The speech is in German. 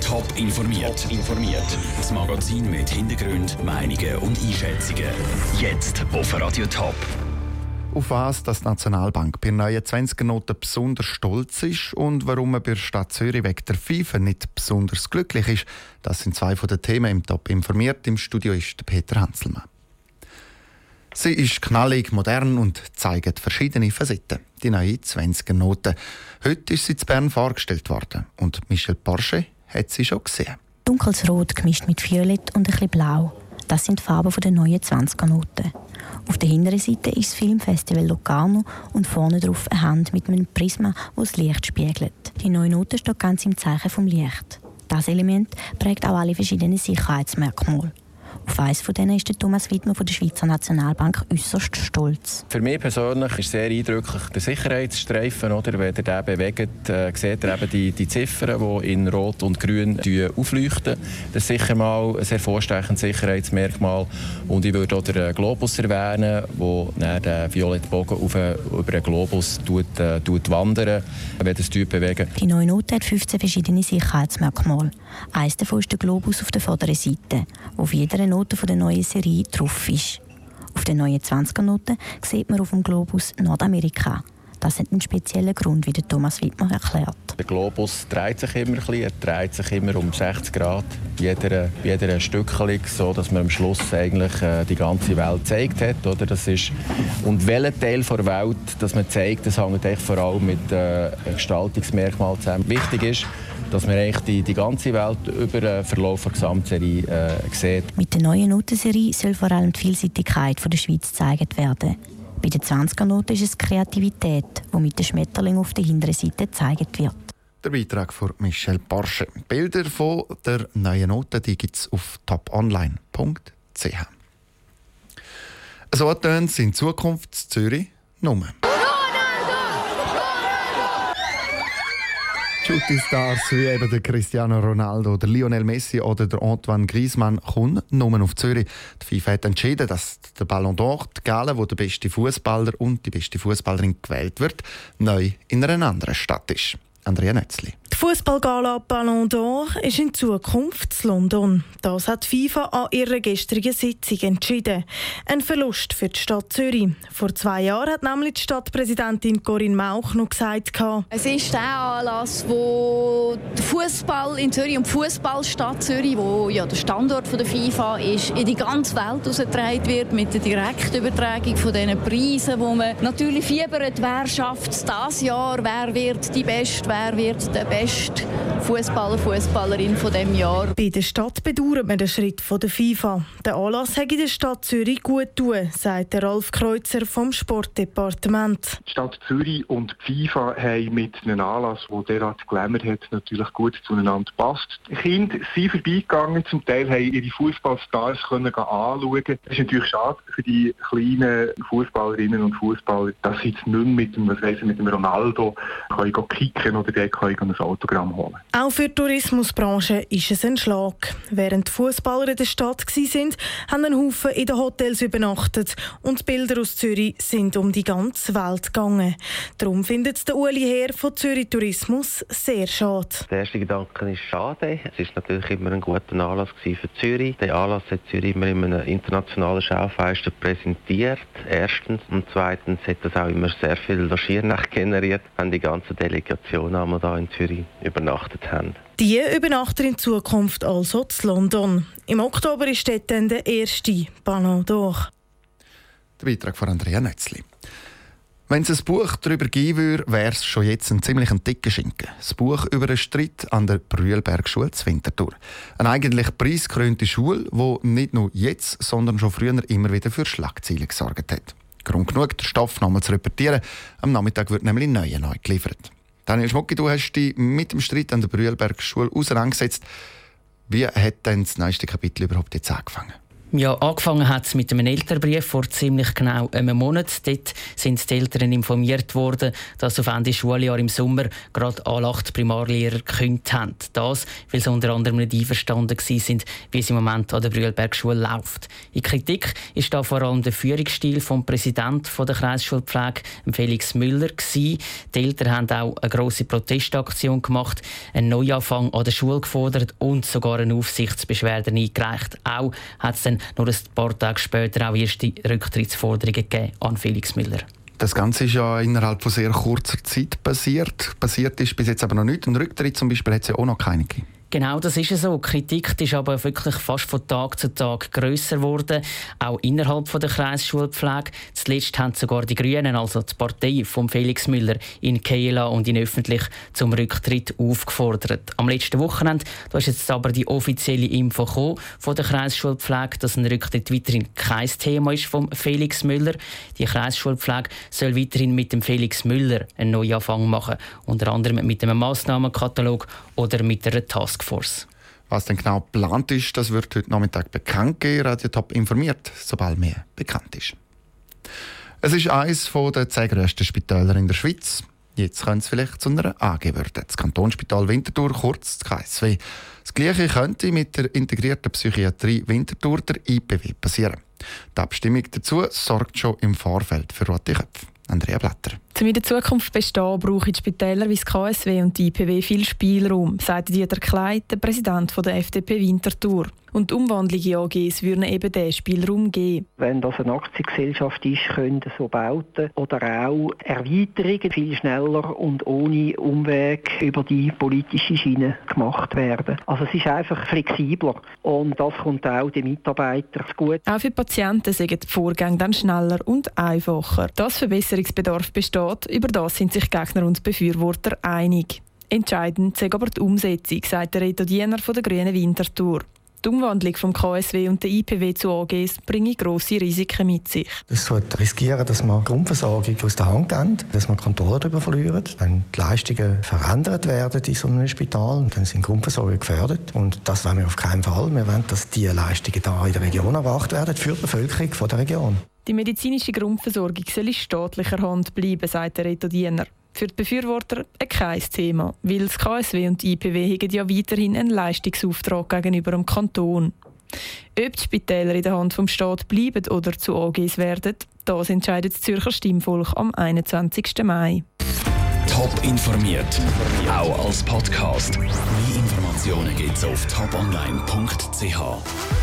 Top informiert. informiert. Das Magazin mit Hintergrund, Meinungen und Einschätzungen. Jetzt auf Radio Top. Auf was das die Nationalbank bei neuen 20er-Noten besonders stolz ist und warum man bei der Stadt Zürich wegen der FIFA nicht besonders glücklich ist, das sind zwei von den Themen im Top informiert. Im Studio ist Peter Hanselmann. Sie ist knallig, modern und zeigt verschiedene Facetten. Die neue 20er-Note. Heute ist sie zu Bern vorgestellt worden und Michel Porsche hat sie schon gesehen. Dunkles Rot gemischt mit Violett und ein bisschen Blau. Das sind die Farben der neuen 20er-Noten. Auf der hinteren Seite ist das Filmfestival Locarno und vorne drauf eine Hand mit einem Prisma, wo das Licht spiegelt. Die neue Note steht ganz im Zeichen vom Licht. Das Element prägt auch alle verschiedenen Sicherheitsmerkmale. Auf eines von denen ist der Thomas Wittmer von der Schweizer Nationalbank äußerst stolz. Für mich persönlich ist sehr eindrücklich der Sicherheitsstreifen. Oder? Wenn ihr den bewegt, äh, seht ihr eben die, die Ziffern, die in Rot und Grün aufleuchten. Das ist sicher mal ein sehr vorsteichendes Sicherheitsmerkmal. Und ich würde auch den Globus erwähnen, wo der violette Bogen auf, über den Globus tut, äh, tut wandern, wenn das Typ bewegen. Die neue Note hat 15 verschiedene Sicherheitsmerkmale. Eines davon ist der Globus auf der vorderen Seite, auf jeder Note der neuen Serie drauf ist. Auf der neuen 20er-Note sieht man auf dem Globus Nordamerika. Das hat einen speziellen Grund, wie der Thomas Wittmer erklärt. Der Globus dreht sich immer ein bisschen, er dreht sich immer um 60 Grad, jeder, jeder Stückchen, so dass man am Schluss eigentlich äh, die ganze Welt gezeigt hat. Oder? Das ist, und welcher Teil der Welt das man zeigt, das hängt vor allem mit äh, Gestaltungsmerkmalen zusammen. Wichtig ist, dass man eigentlich die, die ganze Welt über den Verlauf der Gesamtserie äh, sieht. Mit der neuen Notenserie soll vor allem die Vielseitigkeit von der Schweiz gezeigt werden. Bei der 20er-Note ist es Kreativität, die mit dem Schmetterling auf der hinteren Seite gezeigt wird. Der Beitrag von Michel Porsche. Bilder von der neuen Note gibt es auf toponline.ch. So tönt es in Zukunft in Zürich Nummer. Shooting-Stars wie eben der Cristiano Ronaldo, der Lionel Messi oder der Antoine Griezmann kommen nur auf Zürich. Die FIFA hat entschieden, dass der Ballon d'Or, die Gala, wo der beste Fußballer und die beste Fußballerin gewählt wird, neu in einer anderen Stadt ist. Andrea Netzli. Die Fußballgala Ballon d'Or ist in Zukunft in London. Das hat FIFA an ihrer gestrigen Sitzung entschieden. Ein Verlust für die Stadt Zürich. Vor zwei Jahren hat nämlich die Stadtpräsidentin Corinne Mauch noch gesagt, es ist der Anlass, wo der Fußball in Zürich und die Fußballstadt Zürich, wo ja der Standort der FIFA ist, in die ganze Welt ausgetragen wird mit der Direktübertragung von diesen Preisen, wo man natürlich fiebert, wer schafft es dieses Jahr, wer wird die Beste, wer wird der Beste beste Fußballer, Fußballerin von dem Jahr. Bei der Stadt bedauert man den Schritt von der FIFA. Der Anlass hat in der Stadt Zürich gut tun, sagt der Ralf Kreuzer vom Sportdepartement. Die Stadt Zürich und die FIFA haben mit einem Anlass, der derart glamour hat, natürlich gut zueinander passt. Die Kinder sind vorbeigegangen, zum Teil haben ihre Fußballstars können anschauen. Das ist natürlich schade für die kleinen Fußballerinnen und Fußballer, dass sie jetzt nicht mit dem, was weiss, mit dem Ronaldo können kicken oder der können ein Autogramm holen. Auch für die Tourismusbranche ist es ein Schlag. Während die Fußballer in der Stadt waren, haben ein Haufen in den Hotels übernachtet und die Bilder aus Zürich sind um die ganze Welt gegangen. Darum findet der Uli Herr von Zürich Tourismus sehr schade. Der erste Gedanke ist schade. Es ist natürlich immer ein guter Anlass für Zürich. Der Anlass hat Zürich immer in einem internationalen Schaufenster präsentiert. Erstens. Und zweitens hat das auch immer sehr viel Logiernach generiert, wenn die ganze Delegation einmal da in Zürich übernachtet haben. Die übernachten in Zukunft also zu London. Im Oktober ist dort dann der erste Ballon d'Or. Der Beitrag von Andrea Netzli. Wenn es ein Buch darüber geben würde, wäre es schon jetzt ein ziemlich dicker Schinken. Das Buch über einen Streit an der Brühlbergschule zu Winterthur. Eine eigentlich preisgekrönte Schule, die nicht nur jetzt, sondern schon früher immer wieder für Schlagzeilen gesorgt hat. Grund genug, den Stoff nochmal zu repetieren. Am Nachmittag wird nämlich neue neu geliefert. Daniel Schmucki, du hast dich mit dem Streit an der Brühlberg Schule auseinandergesetzt. Wie hat denn das neueste Kapitel überhaupt jetzt angefangen? Ja, angefangen hat es mit einem Elternbrief vor ziemlich genau einem Monat. Dort sind die Eltern informiert worden, dass auf Ende Schuljahr im Sommer gerade alle acht Primarlehrer gekündigt haben. Das, weil sie unter anderem nicht einverstanden sind, wie es im Moment an der Brühlbergschule läuft. In Kritik ist da vor allem der Führungsstil vom Präsidenten der Kreisschulpflege, Felix Müller, gewesen. Die Eltern haben auch eine grosse Protestaktion gemacht, einen Neuanfang an der Schule gefordert und sogar eine Aufsichtsbeschwerde eingereicht. Auch hat es dann nur ein paar Tage später auch erste Rücktrittsforderungen gegeben an Felix Müller. Das Ganze ist ja innerhalb von sehr kurzer Zeit passiert. Passiert ist bis jetzt aber noch nicht. Ein Rücktritt zum Beispiel hat es ja auch noch keinen gegeben. Genau, das ist so. Die Kritik ist aber wirklich fast von Tag zu Tag grösser geworden, auch innerhalb der Kreisschulpflege. Zuletzt haben sogar die Grünen, also die Partei von Felix Müller, in Kehla und in öffentlich zum Rücktritt aufgefordert. Am letzten Wochenende da ist jetzt aber die offizielle Info von der Kreisschulpflege, dass ein Rücktritt weiterhin kein Thema ist von Felix Müller. Die Kreisschulpflege soll weiterhin mit dem Felix Müller einen Neuanfang machen, unter anderem mit einem Massnahmenkatalog oder mit einer Task Taskforce. Was denn genau geplant ist, das wird heute Nachmittag bekannt geben. Radio Top informiert, sobald mehr bekannt ist. Es ist eines der zehn grössten Spitäler in der Schweiz. Jetzt könnte es vielleicht zu einer AG werden. Das Kantonsspital Winterthur, kurz KSW. Das Gleiche könnte mit der integrierten Psychiatrie Winterthur, der IPW, passieren. Die Abstimmung dazu sorgt schon im Vorfeld für rote Köpfe. Andrea Blatter. Um in der Zukunft bestehen, brauchen Spitäler wie das KSW und die IPW viel Spielraum, sagt Dieter Kleid, der Präsident der FDP Winterthur. Und Umwandlung in AGs würden eben diesen Spielraum geben. Wenn das eine Aktiengesellschaft ist, können so Bauten oder auch Erweiterungen viel schneller und ohne Umweg über die politische Schiene gemacht werden. Also es ist einfach flexibler und das kommt auch den Mitarbeitern gut. Auch für Patienten sind die Vorgänge dann schneller und einfacher. Dass Verbesserungsbedarf besteht, über das sind sich Gegner und Befürworter einig. Entscheidend ist aber die Umsetzung, sagt der Reto Diener von der Grünen Winterthur. Die Umwandlung vom KSW und der IPW zu AGs bringe grosse Risiken mit sich. Es wird riskieren, dass man Grundversorgung aus der Hand geben, dass man Kontrolle darüber verlieren. Wenn die Leistungen verändert werden in so einem Spital, dann sind Grundversorgung gefährdet. Und das wollen wir auf keinen Fall. Wir wollen, dass diese Leistungen da in der Region erwacht werden für die Bevölkerung der Region. Die medizinische Grundversorgung soll in staatlicher Hand bleiben, sagt der Reto Diener. Für die Befürworter kein Thema, weil das KSW und die IPW haben ja weiterhin einen Leistungsauftrag gegenüber dem Kanton. Ob die Spitäler in der Hand vom Staat bleiben oder zu AGs werden, das entscheidet das Zürcher Stimmvolk am 21. Mai. Top informiert, auch als Podcast. Mehr Informationen gibt es auf toponline.ch.